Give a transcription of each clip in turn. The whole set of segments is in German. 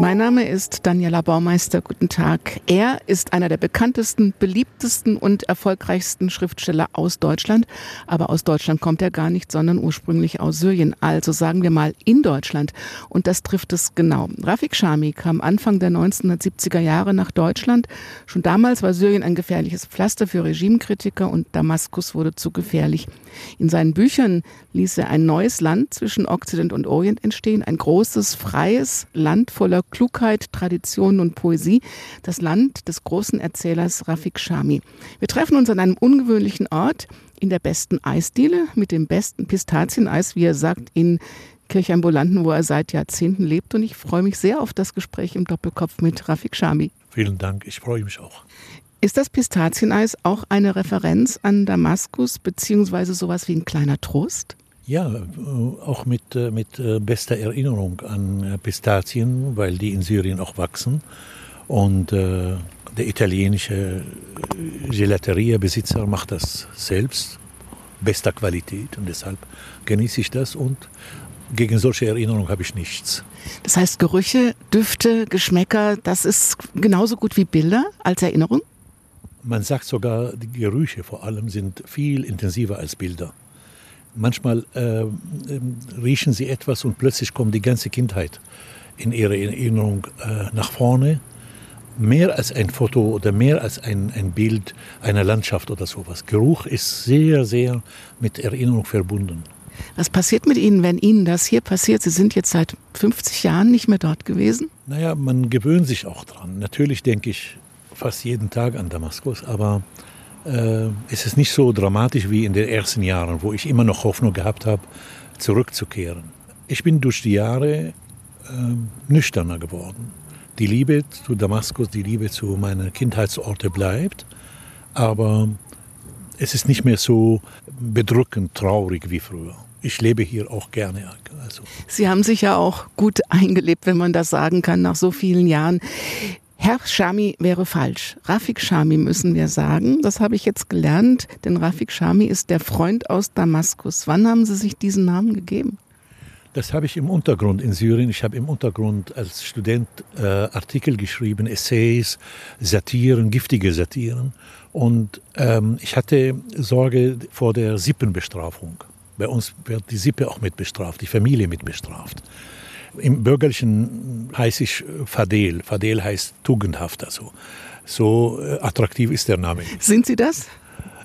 mein Name ist Daniela Baumeister. Guten Tag. Er ist einer der bekanntesten, beliebtesten und erfolgreichsten Schriftsteller aus Deutschland. Aber aus Deutschland kommt er gar nicht, sondern ursprünglich aus Syrien. Also sagen wir mal in Deutschland. Und das trifft es genau. Rafik Shami kam Anfang der 1970er Jahre nach Deutschland. Schon damals war Syrien ein gefährliches Pflaster für Regimekritiker und Damaskus wurde zu gefährlich. In seinen Büchern ließ er ein neues Land zwischen Okzident und Orient entstehen. Ein großes, freies Land voller Klugheit, Tradition und Poesie, das Land des großen Erzählers Rafik Shami. Wir treffen uns an einem ungewöhnlichen Ort in der besten Eisdiele mit dem besten Pistazieneis, wie er sagt, in Kirchambulanten, wo er seit Jahrzehnten lebt. Und ich freue mich sehr auf das Gespräch im Doppelkopf mit Rafik Shami. Vielen Dank, ich freue mich auch. Ist das Pistazieneis auch eine Referenz an Damaskus, beziehungsweise sowas wie ein kleiner Trost? Ja, äh, auch mit, äh, mit äh, bester Erinnerung an Pistazien, weil die in Syrien auch wachsen. Und äh, der italienische Gelateriebesitzer macht das selbst, bester Qualität. Und deshalb genieße ich das und gegen solche Erinnerungen habe ich nichts. Das heißt, Gerüche, Düfte, Geschmäcker, das ist genauso gut wie Bilder als Erinnerung? Man sagt sogar, die Gerüche vor allem sind viel intensiver als Bilder. Manchmal äh, riechen sie etwas und plötzlich kommt die ganze Kindheit in ihre Erinnerung äh, nach vorne. Mehr als ein Foto oder mehr als ein, ein Bild einer Landschaft oder sowas. Geruch ist sehr, sehr mit Erinnerung verbunden. Was passiert mit Ihnen, wenn Ihnen das hier passiert? Sie sind jetzt seit 50 Jahren nicht mehr dort gewesen? Naja, man gewöhnt sich auch dran. Natürlich denke ich fast jeden Tag an Damaskus, aber äh, ist es nicht so dramatisch wie in den ersten Jahren, wo ich immer noch Hoffnung gehabt habe, zurückzukehren. Ich bin durch die Jahre äh, nüchterner geworden. Die Liebe zu Damaskus, die Liebe zu meinen Kindheitsorten bleibt, aber es ist nicht mehr so bedrückend traurig wie früher. Ich lebe hier auch gerne. Also. Sie haben sich ja auch gut eingelebt, wenn man das sagen kann, nach so vielen Jahren. Herr Shami wäre falsch. Rafik Shami müssen wir sagen. Das habe ich jetzt gelernt, denn Rafik Shami ist der Freund aus Damaskus. Wann haben Sie sich diesen Namen gegeben? Das habe ich im Untergrund in Syrien. Ich habe im Untergrund als Student äh, Artikel geschrieben, Essays, Satiren, giftige Satiren. Und ähm, ich hatte Sorge vor der Sippenbestrafung. Bei uns wird die Sippe auch mit bestraft, die Familie mit bestraft. Im Bürgerlichen heiße ich Fadel. Fadel heißt tugendhaft. Also. So äh, attraktiv ist der Name. Sind Sie das?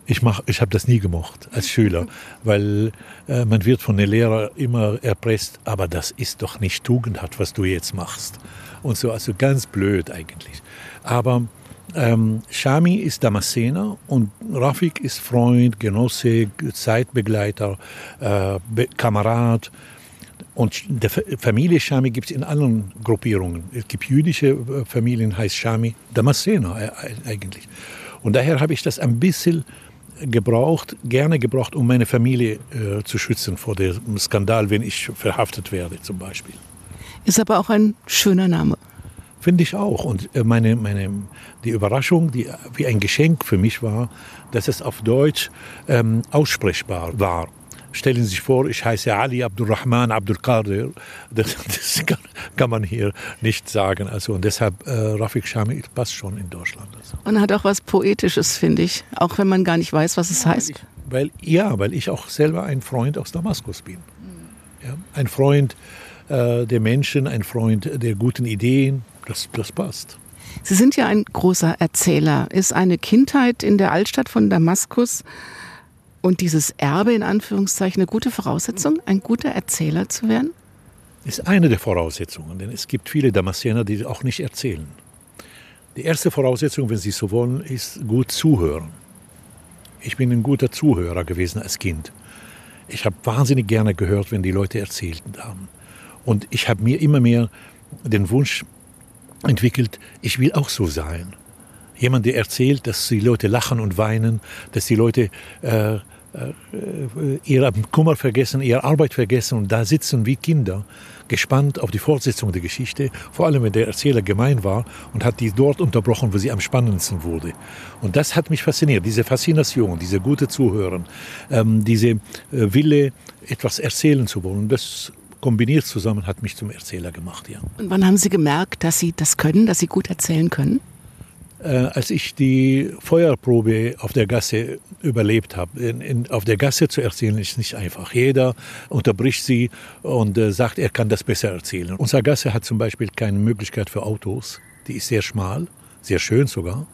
Ich, mach, ich habe das nie gemocht als Schüler, weil äh, man wird von den Lehrern immer erpresst, aber das ist doch nicht tugendhaft, was du jetzt machst. Und so, also ganz blöd eigentlich. Aber ähm, Shami ist Damaszener und Rafik ist Freund, Genosse, Zeitbegleiter, äh, Kamerad. Und der Familie Shami gibt es in anderen Gruppierungen. Es gibt jüdische äh, Familien, heißt Shami Damaszener äh, eigentlich. Und daher habe ich das ein bisschen gebraucht, gerne gebraucht, um meine Familie äh, zu schützen vor dem Skandal, wenn ich verhaftet werde zum Beispiel. Ist aber auch ein schöner Name. Finde ich auch. Und äh, meine, meine, die Überraschung, die wie ein Geschenk für mich war, dass es auf Deutsch ähm, aussprechbar war. Stellen Sie sich vor, ich heiße Ali Abdurrahman Abdulkadir. Das, das kann, kann, man hier nicht sagen. Also, und deshalb, äh, Rafik Shami passt schon in Deutschland. Also. Und hat auch was Poetisches, finde ich. Auch wenn man gar nicht weiß, was es ja, heißt. Weil ich, weil, ja, weil ich auch selber ein Freund aus Damaskus bin. Ja, ein Freund äh, der Menschen, ein Freund der guten Ideen. Das, das passt. Sie sind ja ein großer Erzähler. Ist eine Kindheit in der Altstadt von Damaskus und dieses Erbe in Anführungszeichen eine gute Voraussetzung, ein guter Erzähler zu werden? Ist eine der Voraussetzungen, denn es gibt viele Damaszener, die auch nicht erzählen. Die erste Voraussetzung, wenn Sie so wollen, ist gut zuhören. Ich bin ein guter Zuhörer gewesen als Kind. Ich habe wahnsinnig gerne gehört, wenn die Leute erzählt haben. Und ich habe mir immer mehr den Wunsch entwickelt, ich will auch so sein. Jemand, der erzählt, dass die Leute lachen und weinen, dass die Leute äh, äh, ihren Kummer vergessen, ihre Arbeit vergessen und da sitzen wie Kinder, gespannt auf die Fortsetzung der Geschichte, vor allem wenn der Erzähler gemein war und hat die dort unterbrochen, wo sie am spannendsten wurde. Und das hat mich fasziniert, diese Faszination, diese gute Zuhören, ähm, diese äh, Wille, etwas erzählen zu wollen. Das kombiniert zusammen hat mich zum Erzähler gemacht, ja. Und wann haben Sie gemerkt, dass Sie das können, dass Sie gut erzählen können? Äh, als ich die Feuerprobe auf der Gasse überlebt habe. Auf der Gasse zu erzählen ist nicht einfach. Jeder unterbricht sie und äh, sagt, er kann das besser erzählen. Unsere Gasse hat zum Beispiel keine Möglichkeit für Autos. Die ist sehr schmal, sehr schön sogar.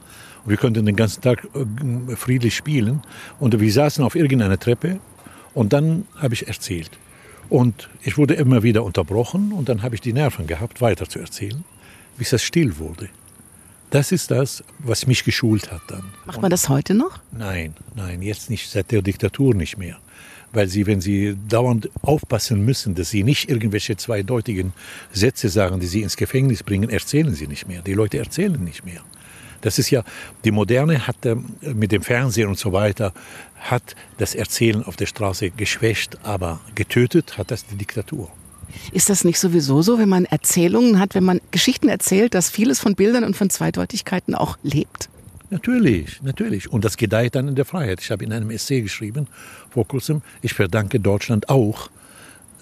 Wir konnten den ganzen Tag äh, friedlich spielen. Und wir saßen auf irgendeiner Treppe und dann habe ich erzählt. Und ich wurde immer wieder unterbrochen und dann habe ich die Nerven gehabt, weiter zu erzählen, bis es still wurde. Das ist das, was mich geschult hat dann. Macht man das heute noch? Nein, nein, jetzt nicht, seit der Diktatur nicht mehr. Weil sie, wenn sie dauernd aufpassen müssen, dass sie nicht irgendwelche zweideutigen Sätze sagen, die sie ins Gefängnis bringen, erzählen sie nicht mehr. Die Leute erzählen nicht mehr. Das ist ja, die Moderne hat ähm, mit dem Fernsehen und so weiter, hat das Erzählen auf der Straße geschwächt, aber getötet hat das die Diktatur. Ist das nicht sowieso so, wenn man Erzählungen hat, wenn man Geschichten erzählt, dass vieles von Bildern und von Zweideutigkeiten auch lebt? Natürlich, natürlich. Und das gedeiht dann in der Freiheit. Ich habe in einem Essay geschrieben vor kurzem, ich verdanke Deutschland auch,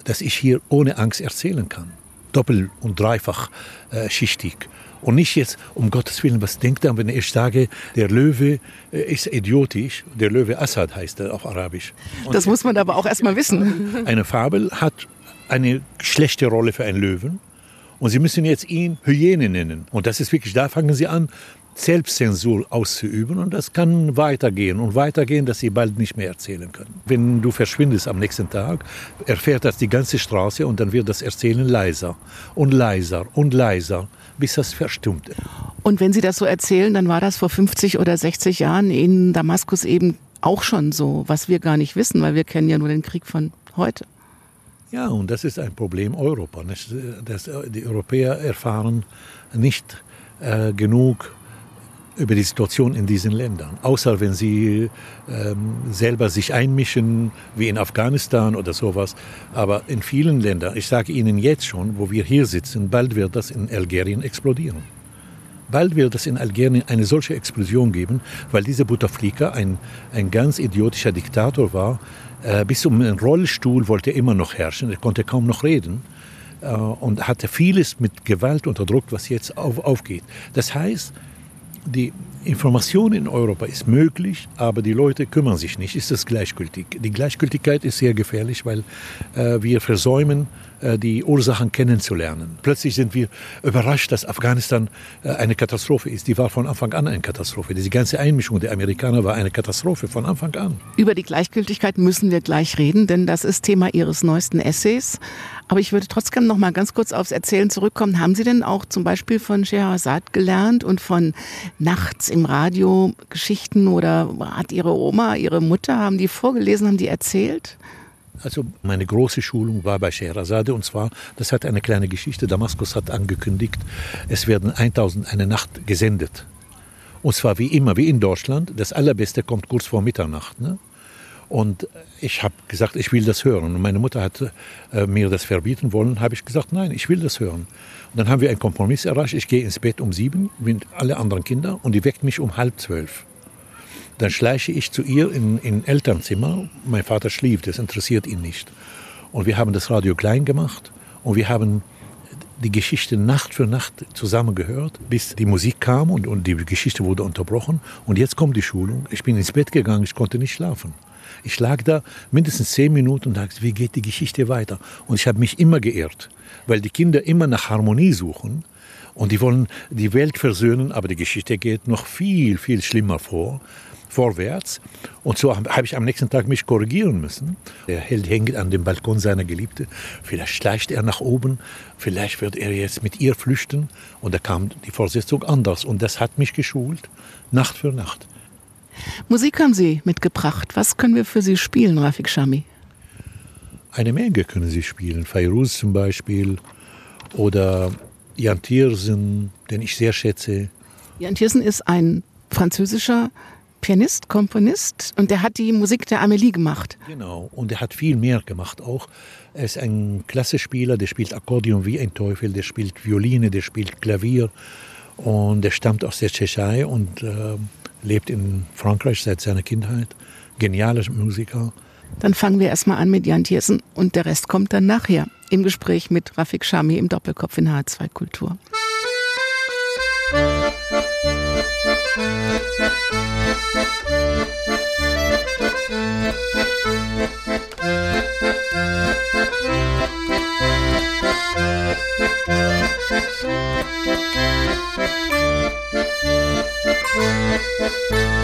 dass ich hier ohne Angst erzählen kann. Doppel- und dreifach äh, schichtig. Und nicht jetzt, um Gottes Willen, was denkt er, wenn ich sage, der Löwe äh, ist idiotisch. Der Löwe Assad heißt er auf Arabisch. Und das muss man aber auch erst mal wissen. Eine Fabel hat eine schlechte Rolle für einen Löwen. Und Sie müssen jetzt ihn Hyäne nennen. Und das ist wirklich, da fangen Sie an, Selbstzensur auszuüben und das kann weitergehen und weitergehen, dass sie bald nicht mehr erzählen können. Wenn du verschwindest am nächsten Tag, erfährt das die ganze Straße und dann wird das Erzählen leiser und leiser und leiser, bis das verstummt. Und wenn Sie das so erzählen, dann war das vor 50 oder 60 Jahren in Damaskus eben auch schon so, was wir gar nicht wissen, weil wir kennen ja nur den Krieg von heute. Ja, und das ist ein Problem Europa. Das, die Europäer erfahren nicht äh, genug über die Situation in diesen Ländern. Außer wenn sie ähm, selber sich einmischen, wie in Afghanistan oder sowas. Aber in vielen Ländern, ich sage Ihnen jetzt schon, wo wir hier sitzen, bald wird das in Algerien explodieren. Bald wird es in Algerien eine solche Explosion geben, weil dieser Bouteflika ein, ein ganz idiotischer Diktator war, äh, bis um den Rollstuhl wollte er immer noch herrschen. Er konnte kaum noch reden äh, und hatte vieles mit Gewalt unterdrückt, was jetzt auf, aufgeht. Das heißt, die Information in Europa ist möglich, aber die Leute kümmern sich nicht. Ist das gleichgültig? Die Gleichgültigkeit ist sehr gefährlich, weil äh, wir versäumen, äh, die Ursachen kennenzulernen. Plötzlich sind wir überrascht, dass Afghanistan äh, eine Katastrophe ist. Die war von Anfang an eine Katastrophe. Diese ganze Einmischung der Amerikaner war eine Katastrophe von Anfang an. Über die Gleichgültigkeit müssen wir gleich reden, denn das ist Thema Ihres neuesten Essays. Aber ich würde trotzdem noch mal ganz kurz aufs Erzählen zurückkommen. Haben Sie denn auch zum Beispiel von Scheherazad gelernt und von nachts im Radio Geschichten oder hat Ihre Oma, Ihre Mutter, haben die vorgelesen, haben die erzählt? Also meine große Schulung war bei Scheherazade und zwar, das hat eine kleine Geschichte, Damaskus hat angekündigt, es werden 1000 eine Nacht gesendet. Und zwar wie immer, wie in Deutschland, das Allerbeste kommt kurz vor Mitternacht. Ne? Und ich habe gesagt, ich will das hören. Und meine Mutter hat äh, mir das verbieten wollen. habe ich gesagt, nein, ich will das hören. Und dann haben wir einen Kompromiss erreicht. Ich gehe ins Bett um sieben mit alle anderen Kinder und die weckt mich um halb zwölf. Dann schleiche ich zu ihr in, in Elternzimmer. Mein Vater schlief, das interessiert ihn nicht. Und wir haben das Radio klein gemacht und wir haben die Geschichte Nacht für Nacht zusammengehört, bis die Musik kam und, und die Geschichte wurde unterbrochen. Und jetzt kommt die Schulung. Ich bin ins Bett gegangen, ich konnte nicht schlafen. Ich lag da mindestens zehn Minuten und dachte, wie geht die Geschichte weiter? Und ich habe mich immer geirrt, weil die Kinder immer nach Harmonie suchen und die wollen die Welt versöhnen, aber die Geschichte geht noch viel, viel schlimmer vor vorwärts. Und so habe ich am nächsten Tag mich korrigieren müssen. Der Held hängt an dem Balkon seiner Geliebte. Vielleicht schleicht er nach oben, vielleicht wird er jetzt mit ihr flüchten. Und da kam die Fortsetzung anders. Und das hat mich geschult, Nacht für Nacht. Musik haben Sie mitgebracht. Was können wir für Sie spielen, Rafik Shami? Eine Menge können Sie spielen. Fairuz zum Beispiel oder Jan Tiersen, den ich sehr schätze. Jan Tiersen ist ein französischer Pianist, Komponist und der hat die Musik der Amelie gemacht. Genau, und er hat viel mehr gemacht auch. Er ist ein Klassespieler, der spielt Akkordeon wie ein Teufel, der spielt Violine, der spielt Klavier und er stammt aus der Tschechei und äh, lebt in Frankreich seit seiner Kindheit. Genialer Musiker. Dann fangen wir erstmal an mit Jan Thiersen und der Rest kommt dann nachher im Gespräch mit Rafik Shami im Doppelkopf in H2 Kultur. Der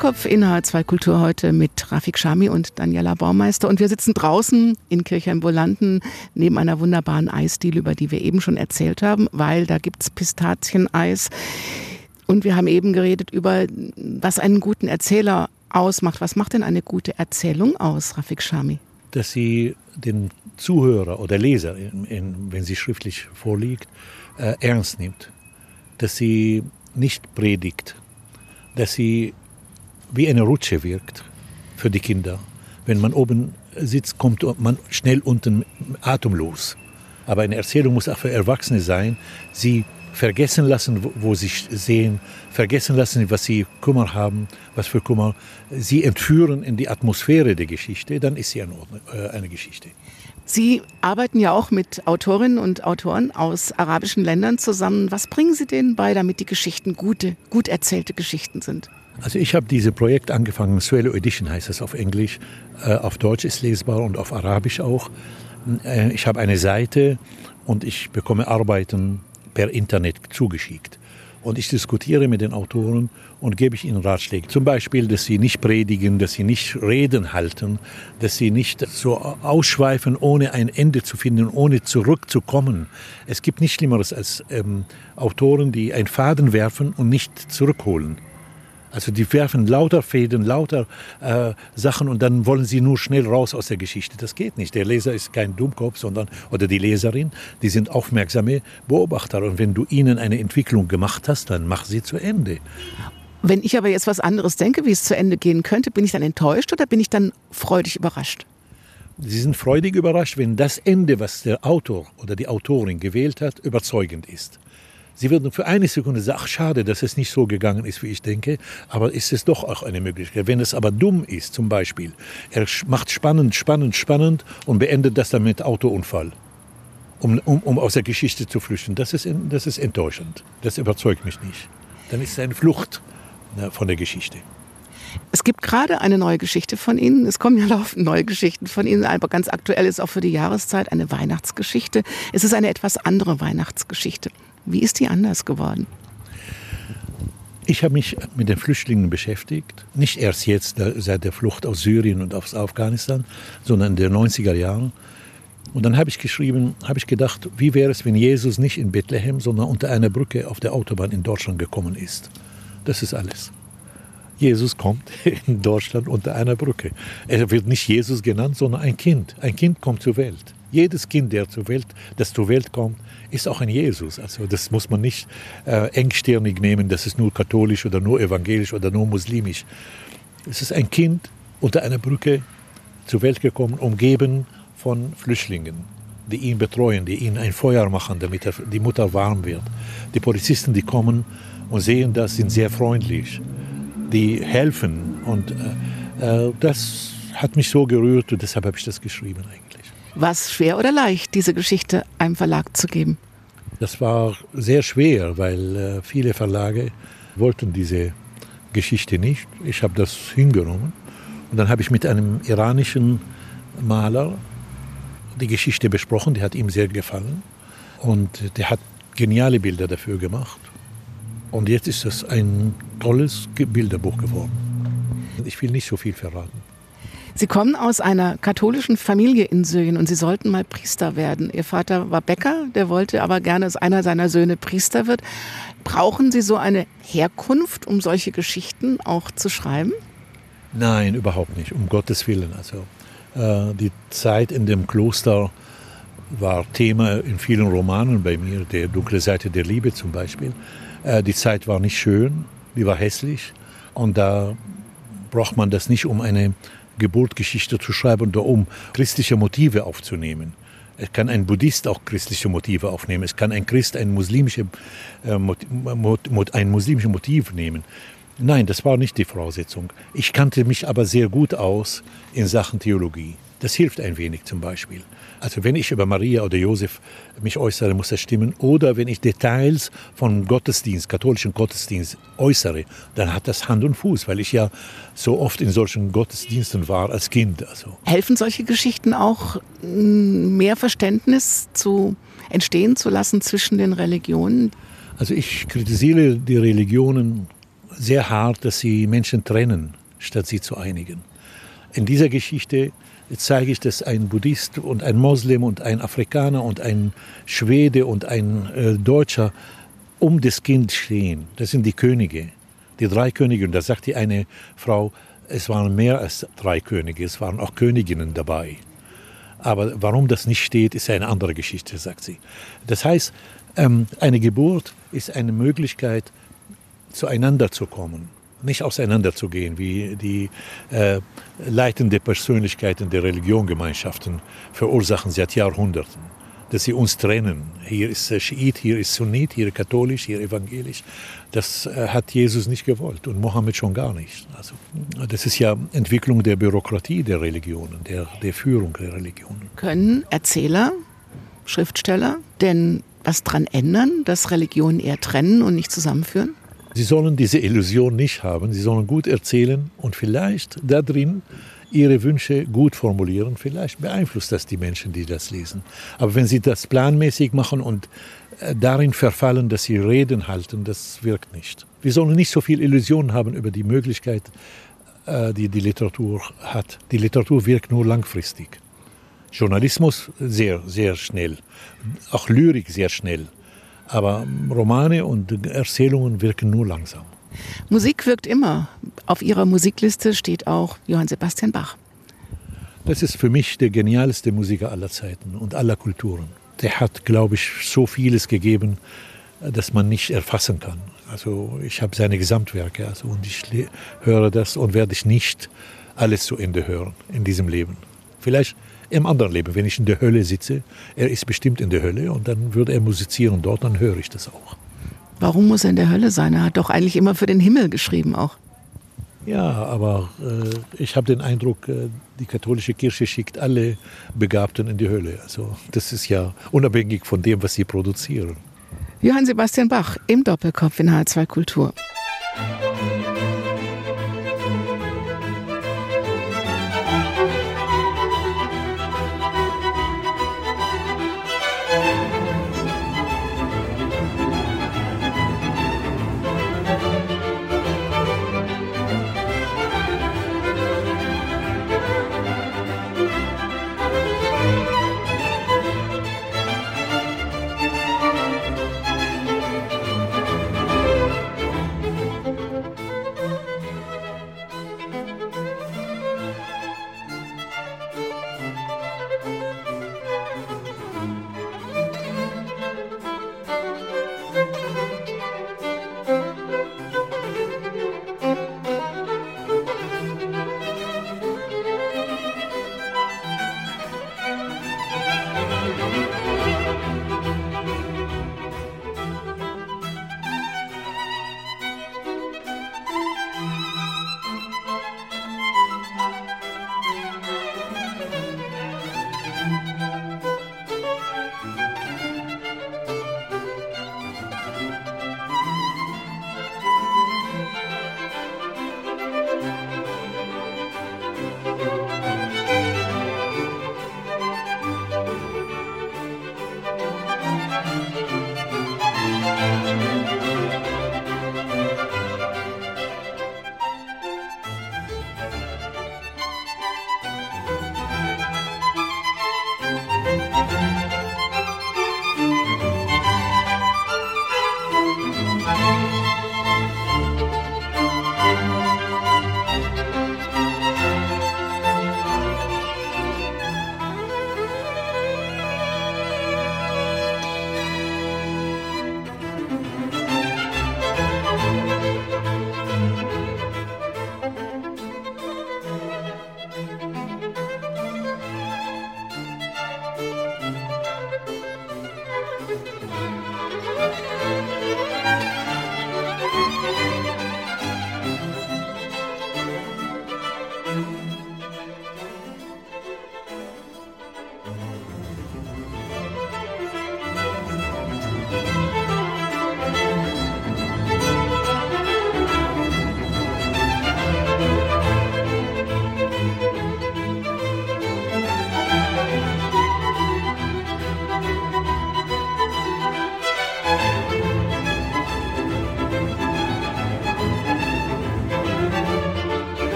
Doppelkopf in H2 Kultur heute mit Rafik Shami und Daniela Baumeister. Und wir sitzen draußen in Kirchheim-Bolanden neben einer wunderbaren Eisdiele, über die wir eben schon erzählt haben, weil da gibt's Pistazieneis. Und wir haben eben geredet über, was einen guten Erzähler ausmacht. Was macht denn eine gute Erzählung aus, Rafik Shami? Dass sie den Zuhörer oder Leser, in, in, wenn sie schriftlich vorliegt, äh, ernst nimmt. Dass sie nicht predigt. Dass sie wie eine Rutsche wirkt für die Kinder. Wenn man oben sitzt, kommt man schnell unten atemlos. Aber eine Erzählung muss auch für Erwachsene sein. Sie vergessen lassen, wo sie sehen, vergessen lassen, was sie Kummer haben, was für Kummer. Sie entführen in die Atmosphäre der Geschichte, dann ist sie eine, äh, eine Geschichte. Sie arbeiten ja auch mit Autorinnen und Autoren aus arabischen Ländern zusammen. Was bringen Sie denen bei, damit die Geschichten gute, gut erzählte Geschichten sind? Also ich habe dieses Projekt angefangen, Suelo Edition heißt es auf Englisch, äh, auf Deutsch ist lesbar und auf Arabisch auch. Äh, ich habe eine Seite und ich bekomme Arbeiten per Internet zugeschickt. Und ich diskutiere mit den Autoren und gebe ich ihnen Ratschläge. Zum Beispiel, dass sie nicht predigen, dass sie nicht Reden halten, dass sie nicht so ausschweifen, ohne ein Ende zu finden, ohne zurückzukommen. Es gibt nichts Schlimmeres als ähm, Autoren, die einen Faden werfen und nicht zurückholen. Also die werfen lauter Fäden, lauter äh, Sachen und dann wollen sie nur schnell raus aus der Geschichte. Das geht nicht. Der Leser ist kein Dummkopf, sondern oder die Leserin, die sind aufmerksame Beobachter. Und wenn du ihnen eine Entwicklung gemacht hast, dann mach sie zu Ende. Wenn ich aber jetzt was anderes denke, wie es zu Ende gehen könnte, bin ich dann enttäuscht oder bin ich dann freudig überrascht? Sie sind freudig überrascht, wenn das Ende, was der Autor oder die Autorin gewählt hat, überzeugend ist. Sie würden für eine Sekunde sagen, ach schade, dass es nicht so gegangen ist, wie ich denke, aber ist es doch auch eine Möglichkeit. Wenn es aber dumm ist, zum Beispiel, er macht spannend, spannend, spannend und beendet das dann mit Autounfall, um, um, um aus der Geschichte zu flüchten, das ist, das ist enttäuschend. Das überzeugt mich nicht. Dann ist es eine Flucht ne, von der Geschichte. Es gibt gerade eine neue Geschichte von Ihnen. Es kommen ja laufend neue Geschichten von Ihnen, aber ganz aktuell ist auch für die Jahreszeit eine Weihnachtsgeschichte. Es ist eine etwas andere Weihnachtsgeschichte. Wie ist die anders geworden? Ich habe mich mit den Flüchtlingen beschäftigt, nicht erst jetzt seit der Flucht aus Syrien und aus Afghanistan, sondern in den 90er Jahren. Und dann habe ich geschrieben, habe ich gedacht, wie wäre es, wenn Jesus nicht in Bethlehem, sondern unter einer Brücke auf der Autobahn in Deutschland gekommen ist. Das ist alles. Jesus kommt in Deutschland unter einer Brücke. Er wird nicht Jesus genannt, sondern ein Kind. Ein Kind kommt zur Welt. Jedes Kind, der zur Welt, das zur Welt kommt, ist auch ein Jesus. Also das muss man nicht äh, engstirnig nehmen, das ist nur katholisch oder nur evangelisch oder nur muslimisch. Es ist ein Kind unter einer Brücke zur Welt gekommen, umgeben von Flüchtlingen, die ihn betreuen, die ihn ein Feuer machen, damit er, die Mutter warm wird. Die Polizisten, die kommen und sehen das, sind sehr freundlich. Die helfen und äh, äh das hat mich so gerührt und deshalb habe ich das geschrieben eigentlich. War es schwer oder leicht, diese Geschichte einem Verlag zu geben? Das war sehr schwer, weil äh, viele Verlage wollten diese Geschichte nicht. Ich habe das hingenommen. Und dann habe ich mit einem iranischen Maler die Geschichte besprochen, die hat ihm sehr gefallen. Und der hat geniale Bilder dafür gemacht. Und jetzt ist das ein tolles Bilderbuch geworden. Ich will nicht so viel verraten. Sie kommen aus einer katholischen Familie in Syrien und Sie sollten mal Priester werden. Ihr Vater war Bäcker, der wollte aber gerne, dass einer seiner Söhne Priester wird. Brauchen Sie so eine Herkunft, um solche Geschichten auch zu schreiben? Nein, überhaupt nicht, um Gottes Willen. Also äh, die Zeit in dem Kloster war Thema in vielen Romanen bei mir, der dunkle Seite der Liebe zum Beispiel. Äh, die Zeit war nicht schön, die war hässlich und da braucht man das nicht, um eine Geburtgeschichte zu schreiben oder um christliche Motive aufzunehmen. Es kann ein Buddhist auch christliche Motive aufnehmen. Es kann ein Christ ein, muslimische, äh, ein muslimisches Motiv nehmen. Nein, das war nicht die Voraussetzung. Ich kannte mich aber sehr gut aus in Sachen Theologie. Das hilft ein wenig zum Beispiel. Also wenn ich über Maria oder Josef mich äußere, muss das stimmen. Oder wenn ich Details von Gottesdienst, katholischen Gottesdienst äußere, dann hat das Hand und Fuß, weil ich ja so oft in solchen Gottesdiensten war als Kind. Also. Helfen solche Geschichten auch, mm, mehr Verständnis zu entstehen zu lassen zwischen den Religionen? Also ich kritisiere die Religionen sehr hart, dass sie Menschen trennen, statt sie zu einigen. In dieser Geschichte zeige ich, dass ein Buddhist und ein Moslem und ein Afrikaner und ein Schwede und ein äh, Deutscher um das Kind stehen. Das sind die Könige, die drei Könige. Und da sagt die eine Frau, es waren mehr als drei Könige, es waren auch Königinnen dabei. Aber warum das nicht steht, ist eine andere Geschichte, sagt sie. Das heißt, ähm, eine Geburt ist eine Möglichkeit, zueinander zu kommen nicht auseinanderzugehen, wie die äh, leitende Persönlichkeiten der Religiongemeinschaften verursachen seit Jahrhunderten. Dass sie uns trennen. Hier ist Schiit, hier ist Sunnit, hier katholisch, hier evangelisch. Das äh, hat Jesus nicht gewollt und Mohammed schon gar nicht. Also, das ist ja Entwicklung der Bürokratie der Religionen, der, der Führung der Religionen. Können Erzähler, Schriftsteller denn was daran ändern, dass Religionen eher trennen und nicht zusammenführen? Sie sollen diese Illusion nicht haben. Sie sollen gut erzählen und vielleicht da drin ihre Wünsche gut formulieren. Vielleicht beeinflusst das die Menschen, die das lesen. Aber wenn sie das planmäßig machen und äh, darin verfallen, dass sie Reden halten, das wirkt nicht. Wir sollen nicht so viel Illusionen haben über die Möglichkeit, äh, die die Literatur hat. Die Literatur wirkt nur langfristig. Journalismus sehr, sehr schnell. Auch Lyrik sehr schnell. Aber Romane und Erzählungen wirken nur langsam. Musik wirkt immer. Auf Ihrer Musikliste steht auch Johann Sebastian Bach. Das ist für mich der genialste Musiker aller Zeiten und aller Kulturen. Der hat, glaube ich, so vieles gegeben, das man nicht erfassen kann. Also ich habe seine Gesamtwerke also, und ich höre das und werde ich nicht alles zu Ende hören in diesem Leben. Vielleicht im anderen Leben, wenn ich in der Hölle sitze, er ist bestimmt in der Hölle und dann würde er musizieren dort, dann höre ich das auch. Warum muss er in der Hölle sein? Er hat doch eigentlich immer für den Himmel geschrieben auch. Ja, aber äh, ich habe den Eindruck, äh, die katholische Kirche schickt alle Begabten in die Hölle. Also das ist ja unabhängig von dem, was sie produzieren. Johann Sebastian Bach im Doppelkopf in H2 Kultur.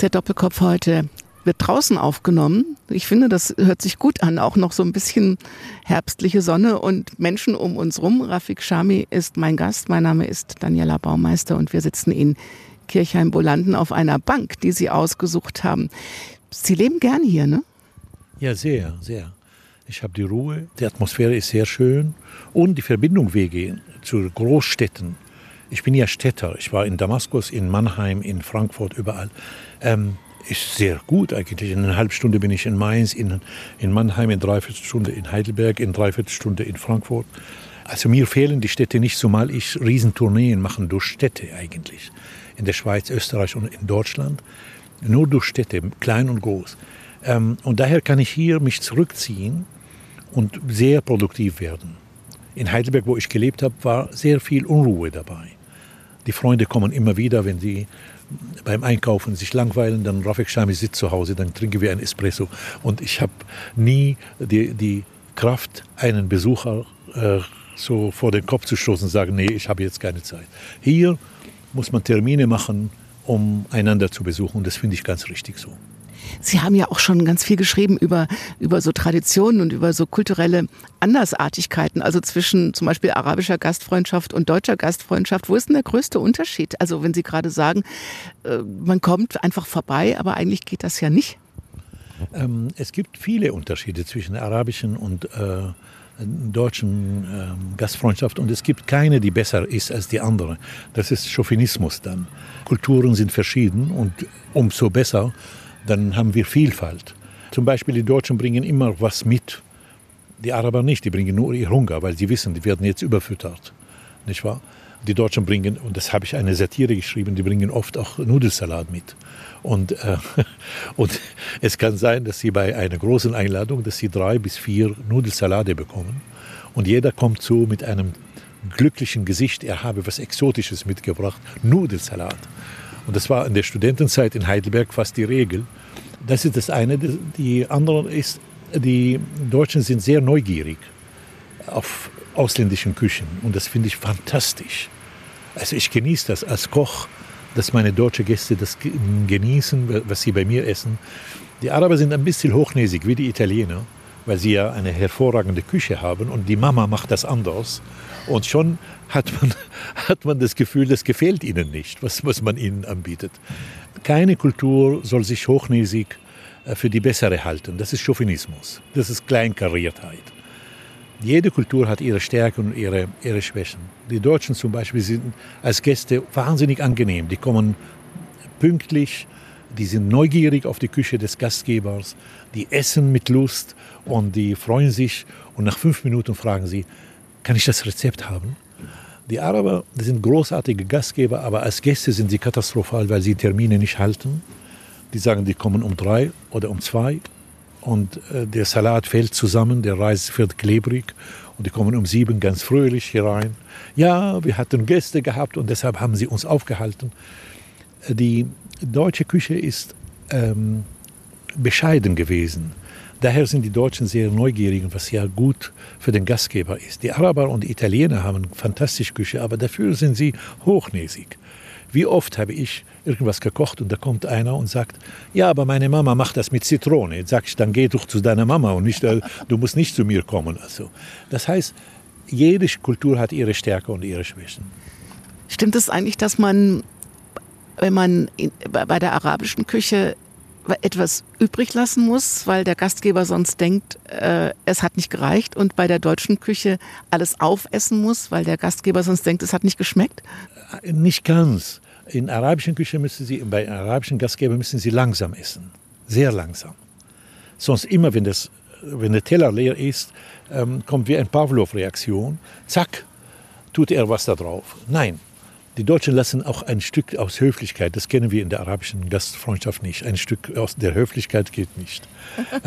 Der Doppelkopf heute wird draußen aufgenommen. Ich finde, das hört sich gut an. Auch noch so ein bisschen herbstliche Sonne und Menschen um uns rum. Rafik Shami ist mein Gast. Mein Name ist Daniela Baumeister und wir sitzen in Kirchheim-Bolanden auf einer Bank, die Sie ausgesucht haben. Sie leben gern hier, ne? Ja, sehr, sehr. Ich habe die Ruhe, die Atmosphäre ist sehr schön und die Verbindung Wege zu Großstädten. Ich bin ja Städter. Ich war in Damaskus, in Mannheim, in Frankfurt, überall. Ähm, ist sehr gut eigentlich. In einer halben Stunde bin ich in Mainz, in, in Mannheim, in dreiviertel Stunde in Heidelberg, in dreiviertel Stunde in Frankfurt. Also mir fehlen die Städte nicht, zumal ich Riesentourneen machen durch Städte eigentlich. In der Schweiz, Österreich und in Deutschland. Nur durch Städte, klein und groß. Ähm, und daher kann ich hier mich zurückziehen und sehr produktiv werden. In Heidelberg, wo ich gelebt habe, war sehr viel Unruhe dabei. Die Freunde kommen immer wieder, wenn sie beim Einkaufen sich langweilen, dann Rafik Shami sitzt zu Hause, dann trinken wir ein Espresso. Und ich habe nie die, die Kraft, einen Besucher äh, so vor den Kopf zu stoßen und sagen, nee, ich habe jetzt keine Zeit. Hier muss man Termine machen, um einander zu besuchen. Und das finde ich ganz richtig so. Sie haben ja auch schon ganz viel geschrieben über, über so Traditionen und über so kulturelle Andersartigkeiten, also zwischen zum Beispiel arabischer Gastfreundschaft und deutscher Gastfreundschaft. Wo ist denn der größte Unterschied? Also wenn Sie gerade sagen, äh, man kommt einfach vorbei, aber eigentlich geht das ja nicht. Ähm, es gibt viele Unterschiede zwischen arabischen und äh, deutschen äh, Gastfreundschaft und es gibt keine, die besser ist als die andere. Das ist Chauvinismus dann. Kulturen sind verschieden und umso besser dann haben wir Vielfalt. Zum Beispiel die Deutschen bringen immer was mit. Die Araber nicht, die bringen nur ihr Hunger, weil sie wissen, die werden jetzt überfüttert. Nicht wahr? Die Deutschen bringen, und das habe ich eine Satire geschrieben, die bringen oft auch Nudelsalat mit. Und, äh, und es kann sein, dass sie bei einer großen Einladung, dass sie drei bis vier Nudelsalate bekommen. Und jeder kommt so mit einem glücklichen Gesicht, er habe was Exotisches mitgebracht, Nudelsalat. Und das war in der Studentenzeit in Heidelberg fast die Regel. Das ist das eine. Die andere ist, die Deutschen sind sehr neugierig auf ausländischen Küchen. Und das finde ich fantastisch. Also ich genieße das als Koch, dass meine deutschen Gäste das genießen, was sie bei mir essen. Die Araber sind ein bisschen hochnäsig wie die Italiener, weil sie ja eine hervorragende Küche haben und die Mama macht das anders. Und schon hat man, hat man das Gefühl, das gefällt ihnen nicht, was, was man ihnen anbietet. Keine Kultur soll sich hochnäsig äh, für die bessere halten. Das ist Chauvinismus. Das ist Kleinkariertheit. Jede Kultur hat ihre Stärken und ihre, ihre Schwächen. Die Deutschen zum Beispiel sind als Gäste wahnsinnig angenehm. Die kommen pünktlich, die sind neugierig auf die Küche des Gastgebers, die essen mit Lust und die freuen sich. Und nach fünf Minuten fragen sie, kann ich das Rezept haben? Die Araber die sind großartige Gastgeber, aber als Gäste sind sie katastrophal, weil sie Termine nicht halten. Die sagen, die kommen um drei oder um zwei und äh, der Salat fällt zusammen, der Reis wird klebrig und die kommen um sieben ganz fröhlich hier rein. Ja, wir hatten Gäste gehabt und deshalb haben sie uns aufgehalten. Äh, die deutsche Küche ist ähm, bescheiden gewesen. Daher sind die Deutschen sehr neugierig, was ja gut für den Gastgeber ist. Die Araber und Italiener haben fantastische Küche, aber dafür sind sie hochnäsig. Wie oft habe ich irgendwas gekocht und da kommt einer und sagt, ja, aber meine Mama macht das mit Zitrone. Jetzt sag ich, dann geh doch zu deiner Mama und nicht, äh, du musst nicht zu mir kommen. Also, das heißt, jede Kultur hat ihre Stärke und ihre Schwächen. Stimmt es eigentlich, dass man, wenn man bei der arabischen Küche etwas übrig lassen muss, weil der Gastgeber sonst denkt, äh, es hat nicht gereicht und bei der deutschen Küche alles aufessen muss, weil der Gastgeber sonst denkt, es hat nicht geschmeckt? Nicht ganz. In arabischen Küche müssen Sie, bei arabischen Gastgebern müssen Sie langsam essen. Sehr langsam. Sonst immer, wenn, das, wenn der Teller leer ist, ähm, kommt wie eine Pavlov-Reaktion. Zack, tut er was da drauf. Nein, die Deutschen lassen auch ein Stück aus Höflichkeit, das kennen wir in der arabischen Gastfreundschaft nicht, ein Stück aus der Höflichkeit geht nicht.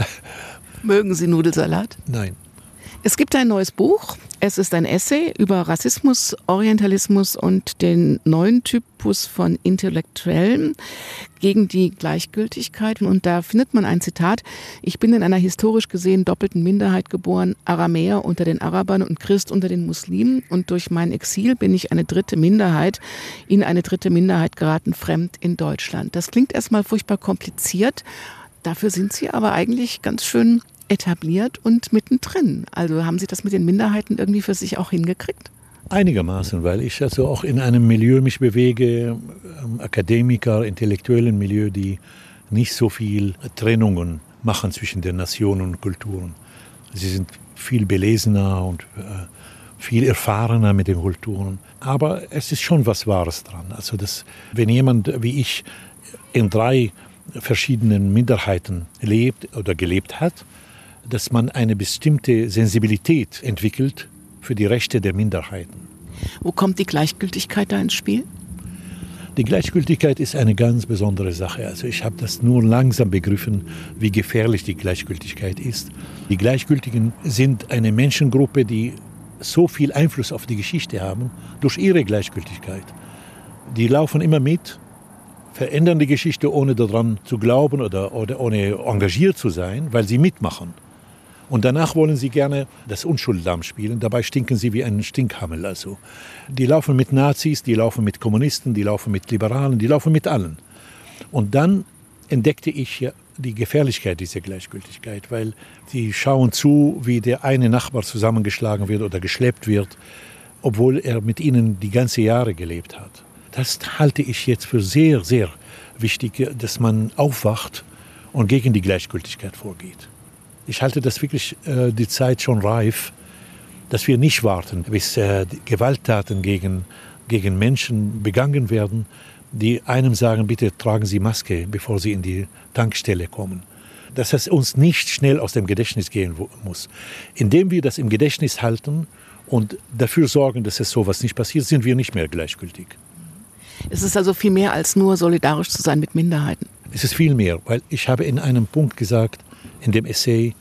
Mögen Sie Nudelsalat? Nein. Es gibt ein neues Buch. Es ist ein Essay über Rassismus, Orientalismus und den neuen Typus von Intellektuellen gegen die Gleichgültigkeit. Und da findet man ein Zitat. Ich bin in einer historisch gesehen doppelten Minderheit geboren, Aramäer unter den Arabern und Christ unter den Muslimen. Und durch mein Exil bin ich eine dritte Minderheit, in eine dritte Minderheit geraten, fremd in Deutschland. Das klingt erstmal furchtbar kompliziert. Dafür sind Sie aber eigentlich ganz schön etabliert und mittendrin. Also haben Sie das mit den Minderheiten irgendwie für sich auch hingekriegt? Einigermaßen, weil ich also auch in einem Milieu mich bewege, ähm, Akademiker, intellektuellen Milieu, die nicht so viel Trennungen machen zwischen den Nationen und Kulturen. Sie sind viel belesener und äh, viel erfahrener mit den Kulturen. Aber es ist schon was Wahres dran. Also, dass, wenn jemand wie ich in drei verschiedenen Minderheiten lebt oder gelebt hat, dass man eine bestimmte Sensibilität entwickelt für die Rechte der Minderheiten. Wo kommt die Gleichgültigkeit da ins Spiel? Die Gleichgültigkeit ist eine ganz besondere Sache. Also ich habe das nur langsam begriffen, wie gefährlich die Gleichgültigkeit ist. Die Gleichgültigen sind eine Menschengruppe, die so viel Einfluss auf die Geschichte haben durch ihre Gleichgültigkeit. Die laufen immer mit, verändern die Geschichte, ohne daran zu glauben oder, oder ohne engagiert zu sein, weil sie mitmachen. Und danach wollen sie gerne das Unschuldlamm spielen. Dabei stinken sie wie ein Stinkhammel. Also. Die laufen mit Nazis, die laufen mit Kommunisten, die laufen mit Liberalen, die laufen mit allen. Und dann entdeckte ich die Gefährlichkeit dieser Gleichgültigkeit, weil sie schauen zu, wie der eine Nachbar zusammengeschlagen wird oder geschleppt wird, obwohl er mit ihnen die ganze Jahre gelebt hat. Das halte ich jetzt für sehr, sehr wichtig, dass man aufwacht und gegen die Gleichgültigkeit vorgeht. Ich halte das wirklich äh, die Zeit schon reif, dass wir nicht warten, bis äh, Gewalttaten gegen, gegen Menschen begangen werden, die einem sagen, bitte tragen Sie Maske, bevor Sie in die Tankstelle kommen. Dass es uns nicht schnell aus dem Gedächtnis gehen muss. Indem wir das im Gedächtnis halten und dafür sorgen, dass es sowas nicht passiert, sind wir nicht mehr gleichgültig. Es ist also viel mehr als nur solidarisch zu sein mit Minderheiten. Es ist viel mehr, weil ich habe in einem Punkt gesagt, in dem Essay,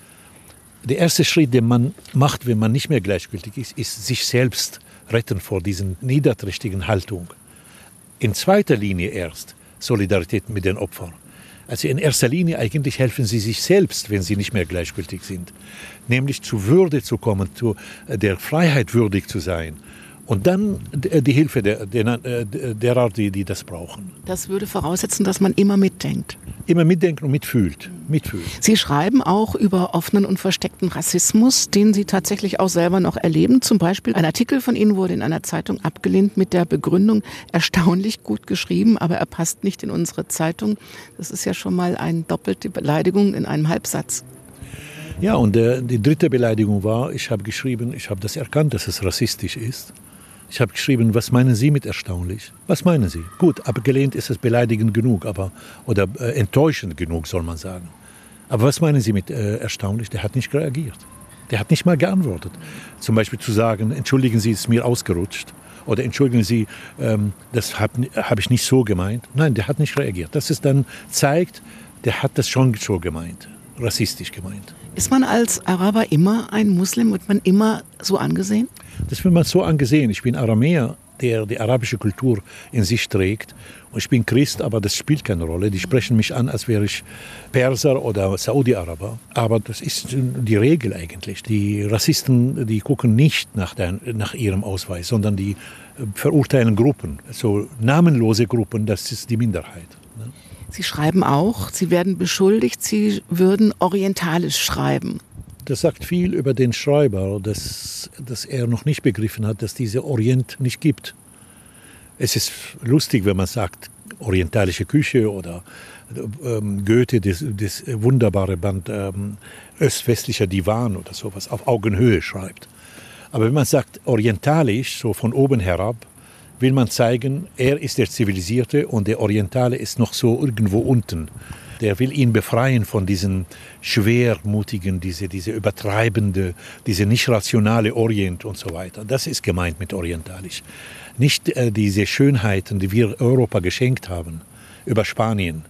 der erste Schritt, den man macht, wenn man nicht mehr gleichgültig ist, ist sich selbst retten vor diesen niederträchtigen Haltung. In zweiter Linie erst Solidarität mit den Opfern. Also in erster Linie eigentlich helfen sie sich selbst, wenn sie nicht mehr gleichgültig sind. Nämlich zu Würde zu kommen, zu der Freiheit würdig zu sein und dann äh, die Hilfe der, der, äh, derer, die, die das brauchen. Das würde voraussetzen, dass man immer mitdenkt. Immer mitdenken und mitfühlt. mitfühlt. Sie schreiben auch über offenen und versteckten Rassismus, den Sie tatsächlich auch selber noch erleben. Zum Beispiel ein Artikel von Ihnen wurde in einer Zeitung abgelehnt mit der Begründung, erstaunlich gut geschrieben, aber er passt nicht in unsere Zeitung. Das ist ja schon mal eine doppelte Beleidigung in einem Halbsatz. Ja, und der, die dritte Beleidigung war, ich habe geschrieben, ich habe das erkannt, dass es rassistisch ist. Ich habe geschrieben, was meinen Sie mit erstaunlich? Was meinen Sie? Gut, abgelehnt ist es beleidigend genug, aber oder äh, enttäuschend genug, soll man sagen. Aber was meinen Sie mit äh, erstaunlich? Der hat nicht reagiert. Der hat nicht mal geantwortet. Zum Beispiel zu sagen, entschuldigen Sie, es ist mir ausgerutscht. Oder entschuldigen Sie, ähm, das habe hab ich nicht so gemeint. Nein, der hat nicht reagiert. Das ist dann zeigt, der hat das schon so gemeint, rassistisch gemeint. Ist man als Araber immer ein Muslim? Wird man immer so angesehen? Das wird man so angesehen. Ich bin Aramäer, der die arabische Kultur in sich trägt. Und ich bin Christ, aber das spielt keine Rolle. Die sprechen mich an, als wäre ich Perser oder Saudi-Araber. Aber das ist die Regel eigentlich. Die Rassisten, die gucken nicht nach, der, nach ihrem Ausweis, sondern die verurteilen Gruppen. So namenlose Gruppen, das ist die Minderheit. Ne? Sie schreiben auch, Sie werden beschuldigt, Sie würden orientalisch schreiben. Das sagt viel über den Schreiber, dass, dass er noch nicht begriffen hat, dass diese Orient nicht gibt. Es ist lustig, wenn man sagt, orientalische Küche oder ähm, Goethe, das, das wunderbare Band ähm, Öst-westlicher Divan oder sowas auf Augenhöhe schreibt. Aber wenn man sagt orientalisch, so von oben herab, will man zeigen, er ist der Zivilisierte und der Orientale ist noch so irgendwo unten. Der will ihn befreien von diesen schwermutigen, diese, diese übertreibende, diese nicht rationale Orient und so weiter. Das ist gemeint mit orientalisch. Nicht äh, diese Schönheiten, die wir Europa geschenkt haben über Spanien.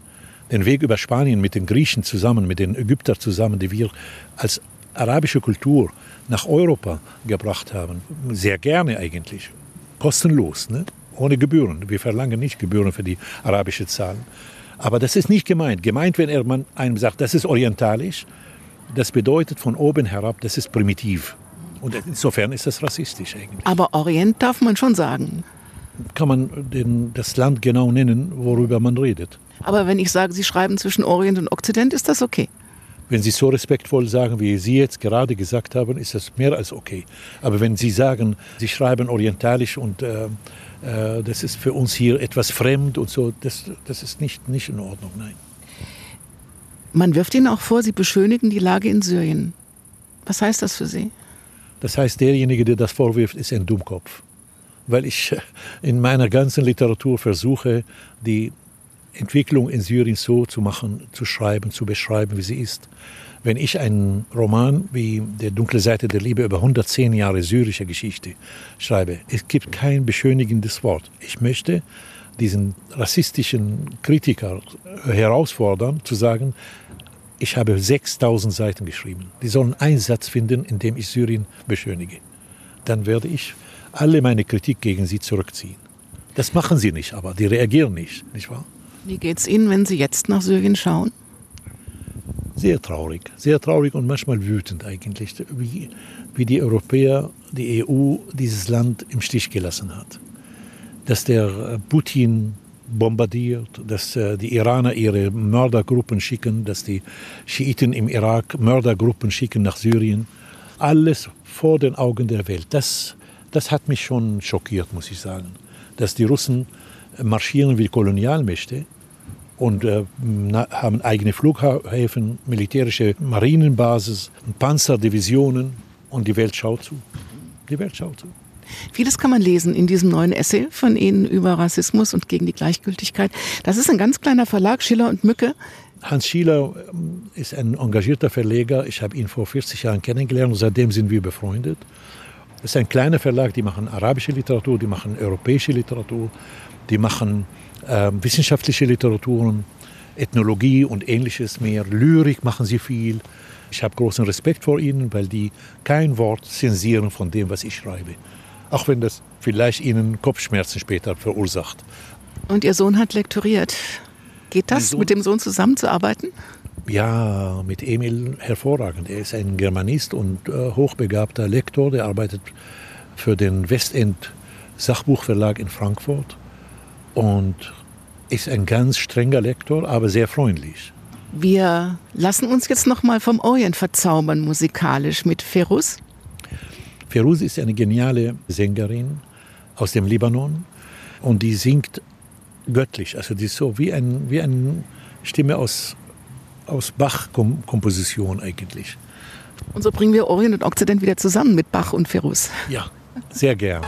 Den Weg über Spanien mit den Griechen zusammen, mit den Ägyptern zusammen, die wir als arabische Kultur nach Europa gebracht haben. Sehr gerne eigentlich kostenlos, ne? ohne Gebühren. Wir verlangen nicht Gebühren für die arabische Zahlen. Aber das ist nicht gemeint. Gemeint, wenn er man einem sagt, das ist orientalisch, das bedeutet von oben herab, das ist primitiv. Und insofern ist das rassistisch eigentlich. Aber Orient darf man schon sagen. Kann man den, das Land genau nennen, worüber man redet. Aber wenn ich sage, Sie schreiben zwischen Orient und Okzident, ist das okay? Wenn Sie so respektvoll sagen, wie Sie jetzt gerade gesagt haben, ist das mehr als okay. Aber wenn Sie sagen, Sie schreiben orientalisch und äh, äh, das ist für uns hier etwas fremd und so, das, das ist nicht, nicht in Ordnung, nein. Man wirft Ihnen auch vor, Sie beschönigen die Lage in Syrien. Was heißt das für Sie? Das heißt, derjenige, der das vorwirft, ist ein Dummkopf. Weil ich in meiner ganzen Literatur versuche, die Entwicklung in Syrien so zu machen, zu schreiben, zu beschreiben, wie sie ist. Wenn ich einen Roman wie Der dunkle Seite der Liebe über 110 Jahre syrische Geschichte schreibe, es gibt kein beschönigendes Wort. Ich möchte diesen rassistischen Kritiker herausfordern, zu sagen, ich habe 6000 Seiten geschrieben. Die sollen einen Satz finden, in dem ich Syrien beschönige. Dann werde ich alle meine Kritik gegen sie zurückziehen. Das machen sie nicht, aber die reagieren nicht, nicht wahr? Wie geht es Ihnen, wenn Sie jetzt nach Syrien schauen? Sehr traurig, sehr traurig und manchmal wütend eigentlich, wie, wie die Europäer, die EU dieses Land im Stich gelassen hat. Dass der äh, Putin bombardiert, dass äh, die Iraner ihre Mördergruppen schicken, dass die Schiiten im Irak Mördergruppen schicken nach Syrien. Alles vor den Augen der Welt. Das, das hat mich schon schockiert, muss ich sagen. Dass die Russen marschieren wie Kolonialmächte und äh, haben eigene Flughäfen, militärische Marinenbasis, Panzerdivisionen und die Welt schaut zu. Die Welt schaut zu. Vieles kann man lesen in diesem neuen Essay von Ihnen über Rassismus und gegen die Gleichgültigkeit. Das ist ein ganz kleiner Verlag, Schiller und Mücke. Hans Schiller ähm, ist ein engagierter Verleger. Ich habe ihn vor 40 Jahren kennengelernt und seitdem sind wir befreundet. Das ist ein kleiner Verlag, die machen arabische Literatur, die machen europäische Literatur die machen äh, wissenschaftliche Literaturen, Ethnologie und ähnliches mehr. Lyrik machen sie viel. Ich habe großen Respekt vor ihnen, weil die kein Wort zensieren von dem, was ich schreibe. Auch wenn das vielleicht ihnen Kopfschmerzen später verursacht. Und Ihr Sohn hat lektoriert. Geht das, mit dem Sohn zusammenzuarbeiten? Ja, mit Emil hervorragend. Er ist ein Germanist und äh, hochbegabter Lektor. Der arbeitet für den Westend Sachbuchverlag in Frankfurt und ist ein ganz strenger Lektor, aber sehr freundlich. Wir lassen uns jetzt noch mal vom Orient verzaubern musikalisch mit Ferus. Ferus ist eine geniale Sängerin aus dem Libanon und die singt göttlich, also die ist so wie, ein, wie eine Stimme aus, aus Bach-Komposition eigentlich. Und so bringen wir Orient und Okzident wieder zusammen mit Bach und Ferus. Ja, sehr gern.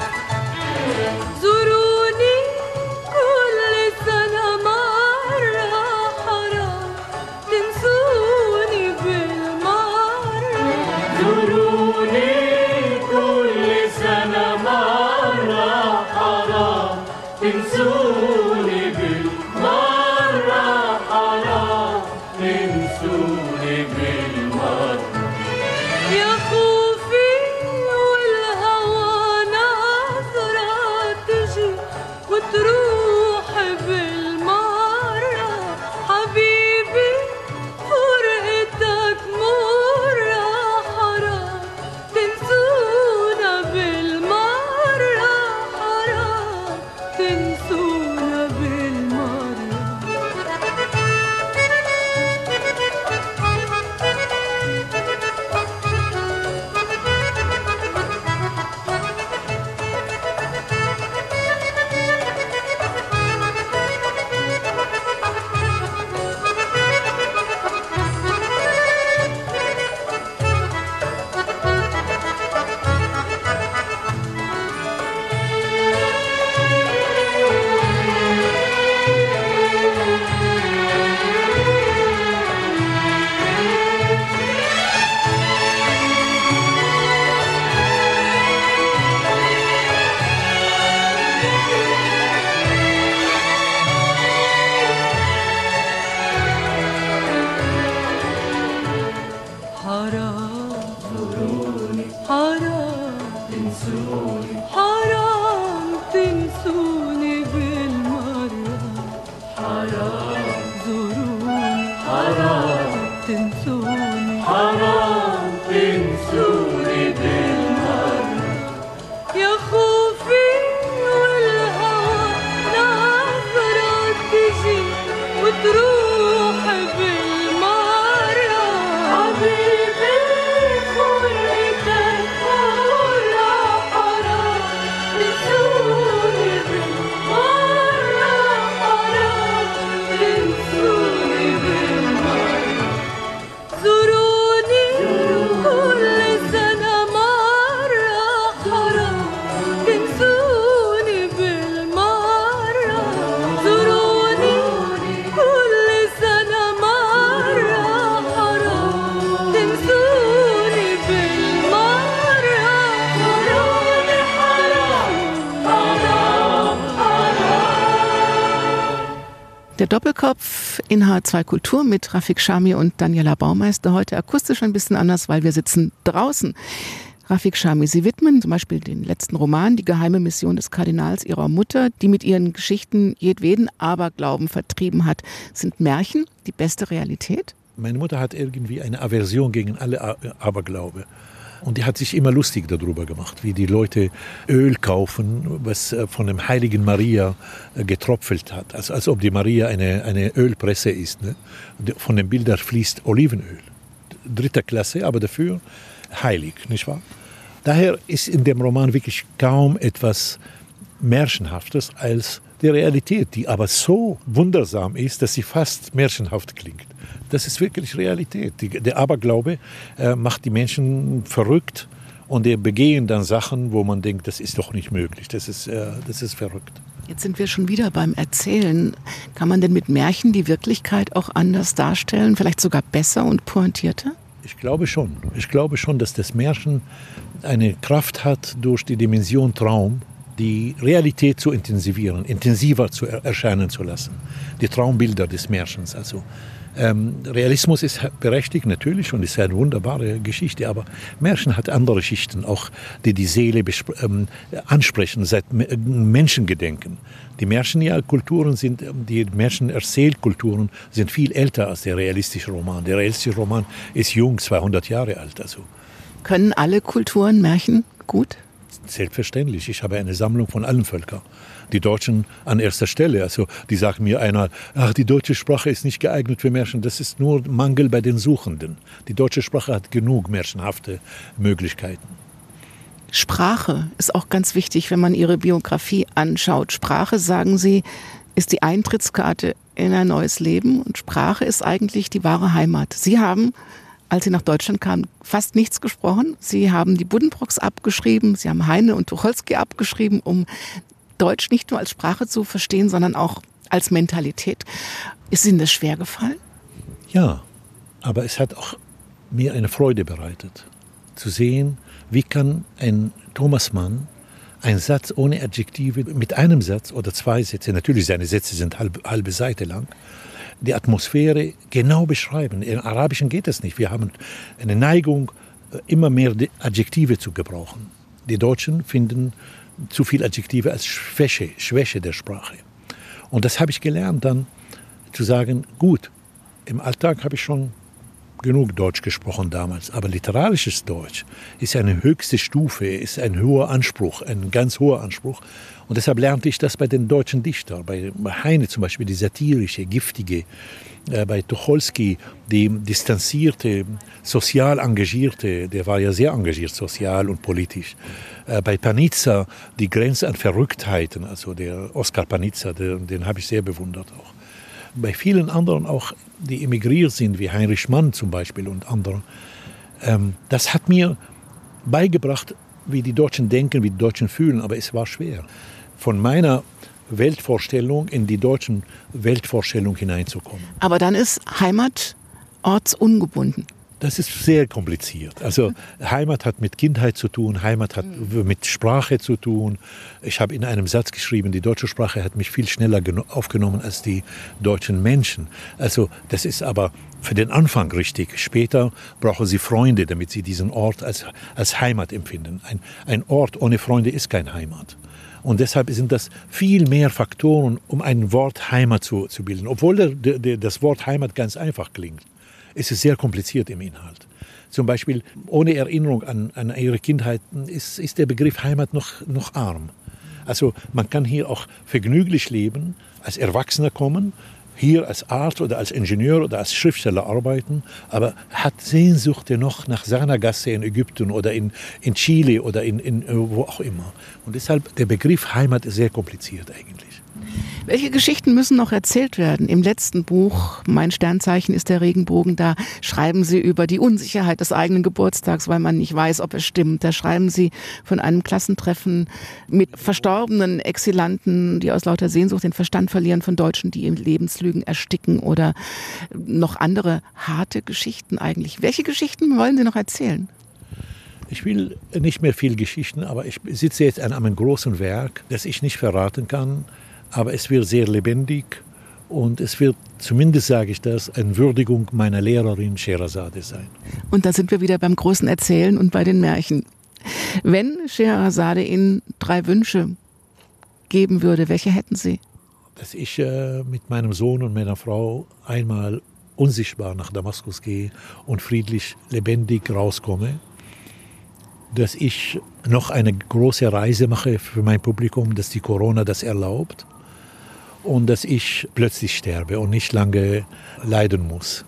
In H2 Kultur mit Rafik Shami und Daniela Baumeister heute akustisch ein bisschen anders, weil wir sitzen draußen. Rafik Shami, Sie widmen zum Beispiel den letzten Roman Die geheime Mission des Kardinals Ihrer Mutter, die mit ihren Geschichten jedweden Aberglauben vertrieben hat. Sind Märchen die beste Realität? Meine Mutter hat irgendwie eine Aversion gegen alle Aberglaube. Und die hat sich immer lustig darüber gemacht, wie die Leute Öl kaufen, was äh, von dem heiligen Maria äh, getropfelt hat. Also, als ob die Maria eine, eine Ölpresse ist. Ne? Von den Bildern fließt Olivenöl. Dritter Klasse, aber dafür heilig, nicht wahr? Daher ist in dem Roman wirklich kaum etwas Märchenhaftes als die Realität, die aber so wundersam ist, dass sie fast märchenhaft klingt. Das ist wirklich Realität. Die, der Aberglaube äh, macht die Menschen verrückt und die begehen dann Sachen, wo man denkt, das ist doch nicht möglich, das ist, äh, das ist verrückt. Jetzt sind wir schon wieder beim Erzählen. Kann man denn mit Märchen die Wirklichkeit auch anders darstellen, vielleicht sogar besser und pointierter? Ich glaube schon. Ich glaube schon, dass das Märchen eine Kraft hat, durch die Dimension Traum die Realität zu intensivieren, intensiver zu er erscheinen zu lassen. Die Traumbilder des Märchens. Also ähm, Realismus ist berechtigt natürlich und ist eine wunderbare Geschichte, aber Märchen hat andere Schichten, auch die die Seele ähm, ansprechen, seit Menschengedenken. Die Märchenkulturen sind, die Märchenerzählkulturen sind viel älter als der realistische Roman. Der realistische Roman ist jung, 200 Jahre alt. Also. Können alle Kulturen Märchen gut? Selbstverständlich. Ich habe eine Sammlung von allen Völkern. Die Deutschen an erster Stelle. Also die sagen mir einer, ach, die deutsche Sprache ist nicht geeignet für Märchen. Das ist nur Mangel bei den Suchenden. Die deutsche Sprache hat genug märchenhafte Möglichkeiten. Sprache ist auch ganz wichtig, wenn man Ihre Biografie anschaut. Sprache, sagen Sie, ist die Eintrittskarte in ein neues Leben und Sprache ist eigentlich die wahre Heimat. Sie haben, als Sie nach Deutschland kamen, fast nichts gesprochen. Sie haben die Buddenbrooks abgeschrieben, Sie haben Heine und Tucholsky abgeschrieben, um Deutsch nicht nur als Sprache zu verstehen, sondern auch als Mentalität. Ist Ihnen das schwer gefallen? Ja, aber es hat auch mir eine Freude bereitet, zu sehen, wie kann ein Thomas Mann ein Satz ohne Adjektive mit einem Satz oder zwei Sätze, natürlich seine Sätze sind halbe, halbe Seite lang, die Atmosphäre genau beschreiben. Im Arabischen geht das nicht. Wir haben eine Neigung, immer mehr Adjektive zu gebrauchen. Die Deutschen finden zu viel Adjektive als Schwäche, Schwäche der Sprache. Und das habe ich gelernt dann zu sagen, gut, im Alltag habe ich schon genug Deutsch gesprochen damals, aber literarisches Deutsch ist eine höchste Stufe, ist ein hoher Anspruch, ein ganz hoher Anspruch. Und deshalb lernte ich das bei den deutschen Dichtern, bei Heine zum Beispiel, die satirische, giftige, äh, bei Tucholsky, die distanzierte, sozial engagierte, der war ja sehr engagiert, sozial und politisch. Äh, bei Panizza, die Grenze an Verrücktheiten, also der Oskar Panizza, den, den habe ich sehr bewundert auch bei vielen anderen auch, die emigriert sind, wie Heinrich Mann zum Beispiel und andere, ähm, das hat mir beigebracht, wie die Deutschen denken, wie die Deutschen fühlen, aber es war schwer. Von meiner Weltvorstellung in die deutschen Weltvorstellung hineinzukommen. Aber dann ist Heimat ortsungebunden. Das ist sehr kompliziert. Also Heimat hat mit Kindheit zu tun, Heimat hat mit Sprache zu tun. Ich habe in einem Satz geschrieben, die deutsche Sprache hat mich viel schneller geno- aufgenommen als die deutschen Menschen. Also das ist aber für den Anfang richtig. Später brauchen sie Freunde, damit sie diesen Ort als, als Heimat empfinden. Ein, ein Ort ohne Freunde ist kein Heimat. Und deshalb sind das viel mehr Faktoren, um ein Wort Heimat zu, zu bilden. Obwohl der, der, das Wort Heimat ganz einfach klingt ist es sehr kompliziert im Inhalt. Zum Beispiel ohne Erinnerung an, an ihre Kindheit ist, ist der Begriff Heimat noch, noch arm. Also man kann hier auch vergnüglich leben, als Erwachsener kommen, hier als Arzt oder als Ingenieur oder als Schriftsteller arbeiten, aber hat Sehnsucht noch nach seiner Gasse in Ägypten oder in, in Chile oder in, in wo auch immer. Und deshalb der Begriff Heimat ist sehr kompliziert eigentlich. Welche Geschichten müssen noch erzählt werden? Im letzten Buch, Mein Sternzeichen ist der Regenbogen, da schreiben Sie über die Unsicherheit des eigenen Geburtstags, weil man nicht weiß, ob es stimmt. Da schreiben Sie von einem Klassentreffen mit verstorbenen Exilanten, die aus lauter Sehnsucht den Verstand verlieren, von Deutschen, die in Lebenslügen ersticken oder noch andere harte Geschichten eigentlich. Welche Geschichten wollen Sie noch erzählen? Ich will nicht mehr viel Geschichten, aber ich sitze jetzt an einem großen Werk, das ich nicht verraten kann, aber es wird sehr lebendig und es wird, zumindest sage ich das, eine Würdigung meiner Lehrerin Sherazade sein. Und da sind wir wieder beim großen Erzählen und bei den Märchen. Wenn Scheherazade Ihnen drei Wünsche geben würde, welche hätten Sie? Dass ich äh, mit meinem Sohn und meiner Frau einmal unsichtbar nach Damaskus gehe und friedlich, lebendig rauskomme. Dass ich noch eine große Reise mache für mein Publikum, dass die Corona das erlaubt. Und dass ich plötzlich sterbe und nicht lange leiden muss.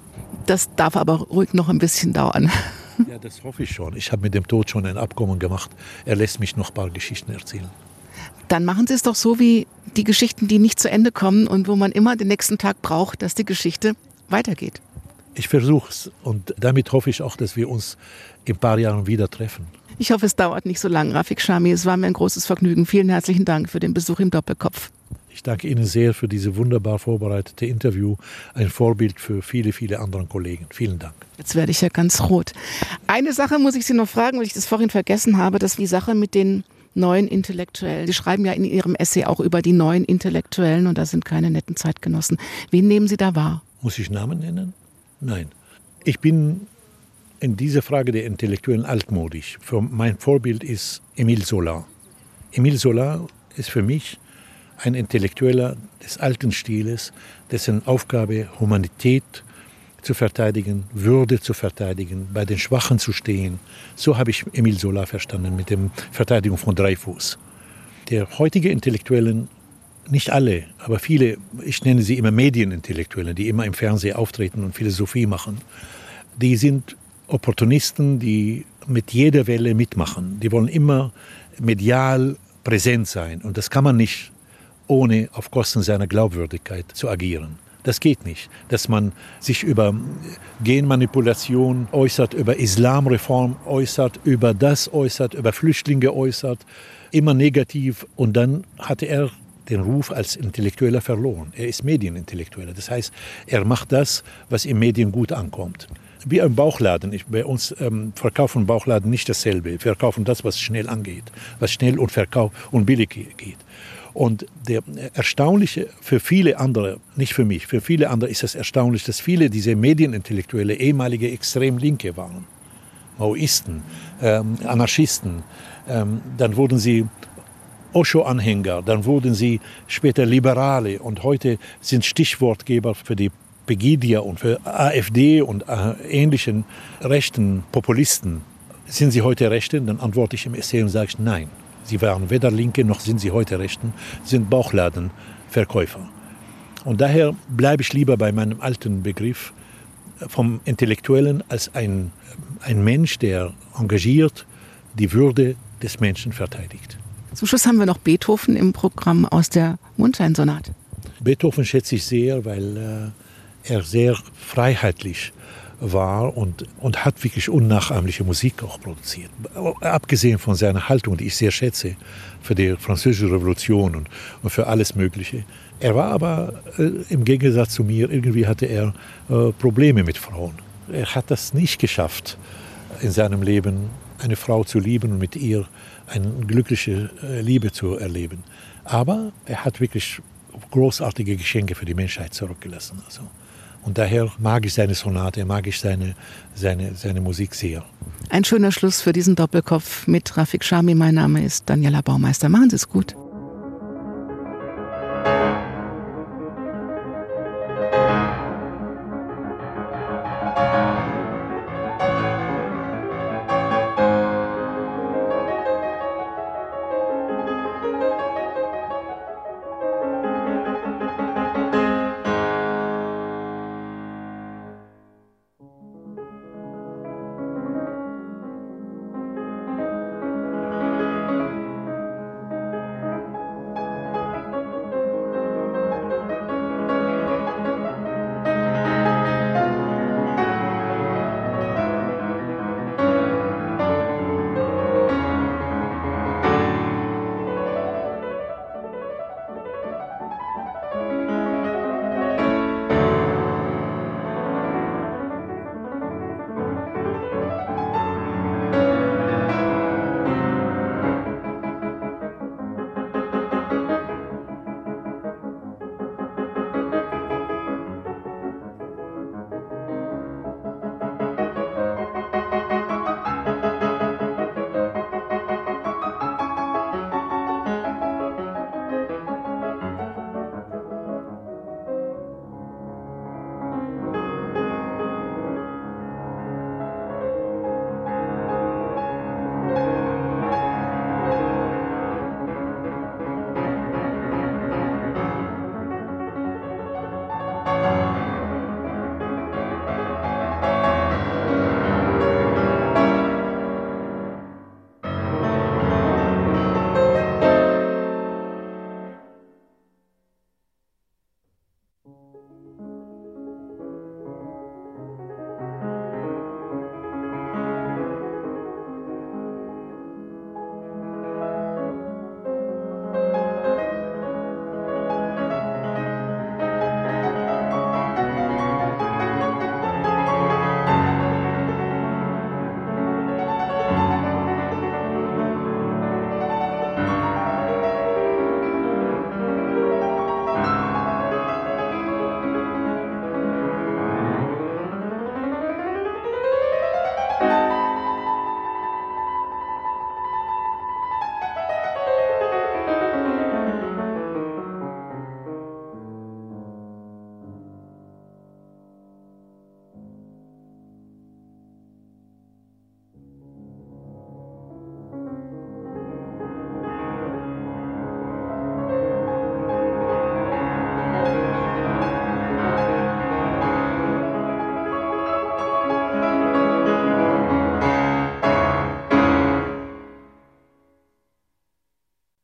Das darf aber ruhig noch ein bisschen dauern. Ja, das hoffe ich schon. Ich habe mit dem Tod schon ein Abkommen gemacht. Er lässt mich noch ein paar Geschichten erzählen. Dann machen Sie es doch so wie die Geschichten, die nicht zu Ende kommen und wo man immer den nächsten Tag braucht, dass die Geschichte weitergeht. Ich versuche es und damit hoffe ich auch, dass wir uns in ein paar Jahren wieder treffen. Ich hoffe, es dauert nicht so lang, Rafik Shami. Es war mir ein großes Vergnügen. Vielen herzlichen Dank für den Besuch im Doppelkopf. Ich danke Ihnen sehr für diese wunderbar vorbereitete Interview. Ein Vorbild für viele, viele andere Kollegen. Vielen Dank. Jetzt werde ich ja ganz rot. Eine Sache muss ich Sie noch fragen, weil ich das vorhin vergessen habe. Das ist die Sache mit den neuen Intellektuellen. Sie schreiben ja in Ihrem Essay auch über die neuen Intellektuellen und das sind keine netten Zeitgenossen. Wen nehmen Sie da wahr? Muss ich Namen nennen? Nein. Ich bin in dieser Frage der Intellektuellen altmodisch. Für mein Vorbild ist Emile Zola. Emile Zola ist für mich ein Intellektueller des alten Stiles, dessen Aufgabe Humanität zu verteidigen, Würde zu verteidigen, bei den Schwachen zu stehen. So habe ich Emile Zola verstanden mit der Verteidigung von Dreyfus. Der heutige Intellektuellen, nicht alle, aber viele, ich nenne sie immer Medienintellektuelle, die immer im Fernsehen auftreten und Philosophie machen, die sind Opportunisten, die mit jeder Welle mitmachen. Die wollen immer medial präsent sein. Und das kann man nicht ohne auf Kosten seiner Glaubwürdigkeit zu agieren. Das geht nicht, dass man sich über Genmanipulation äußert, über Islamreform äußert, über das äußert, über Flüchtlinge äußert, immer negativ. Und dann hatte er den Ruf als Intellektueller verloren. Er ist Medienintellektueller. Das heißt, er macht das, was im Medien gut ankommt. Wie ein Bauchladen. Ich, bei uns ähm, verkaufen Bauchladen nicht dasselbe. Wir verkaufen das, was schnell angeht, was schnell und, verkauf und billig geht. Und der Erstaunliche für viele andere, nicht für mich, für viele andere ist es erstaunlich, dass viele dieser Medienintellektuelle ehemalige Extremlinke waren. Maoisten, ähm, Anarchisten. Ähm, dann wurden sie Osho-Anhänger, dann wurden sie später Liberale und heute sind Stichwortgeber für die Pegidia und für AfD und äh, ähnlichen rechten Populisten. Sind sie heute Rechte? Dann antworte ich im Essay und sage ich nein. Sie waren weder Linke noch sind sie heute Rechten, sind Bauchladenverkäufer. Und daher bleibe ich lieber bei meinem alten Begriff vom Intellektuellen als ein, ein Mensch, der engagiert die Würde des Menschen verteidigt. Zum Schluss haben wir noch Beethoven im Programm aus der Mundscheinsonate. Beethoven schätze ich sehr, weil äh, er sehr freiheitlich war und, und hat wirklich unnachahmliche Musik auch produziert. Abgesehen von seiner Haltung, die ich sehr schätze, für die französische Revolution und, und für alles Mögliche. Er war aber äh, im Gegensatz zu mir, irgendwie hatte er äh, Probleme mit Frauen. er hat das nicht geschafft, in seinem Leben eine Frau zu lieben und mit ihr eine glückliche äh, Liebe zu erleben. Aber er hat wirklich großartige Geschenke für die Menschheit zurückgelassen. Also. Und daher mag ich seine Sonate, mag ich seine, seine, seine Musik sehr. Ein schöner Schluss für diesen Doppelkopf mit Rafik Shami. Mein Name ist Daniela Baumeister. Machen Sie es gut.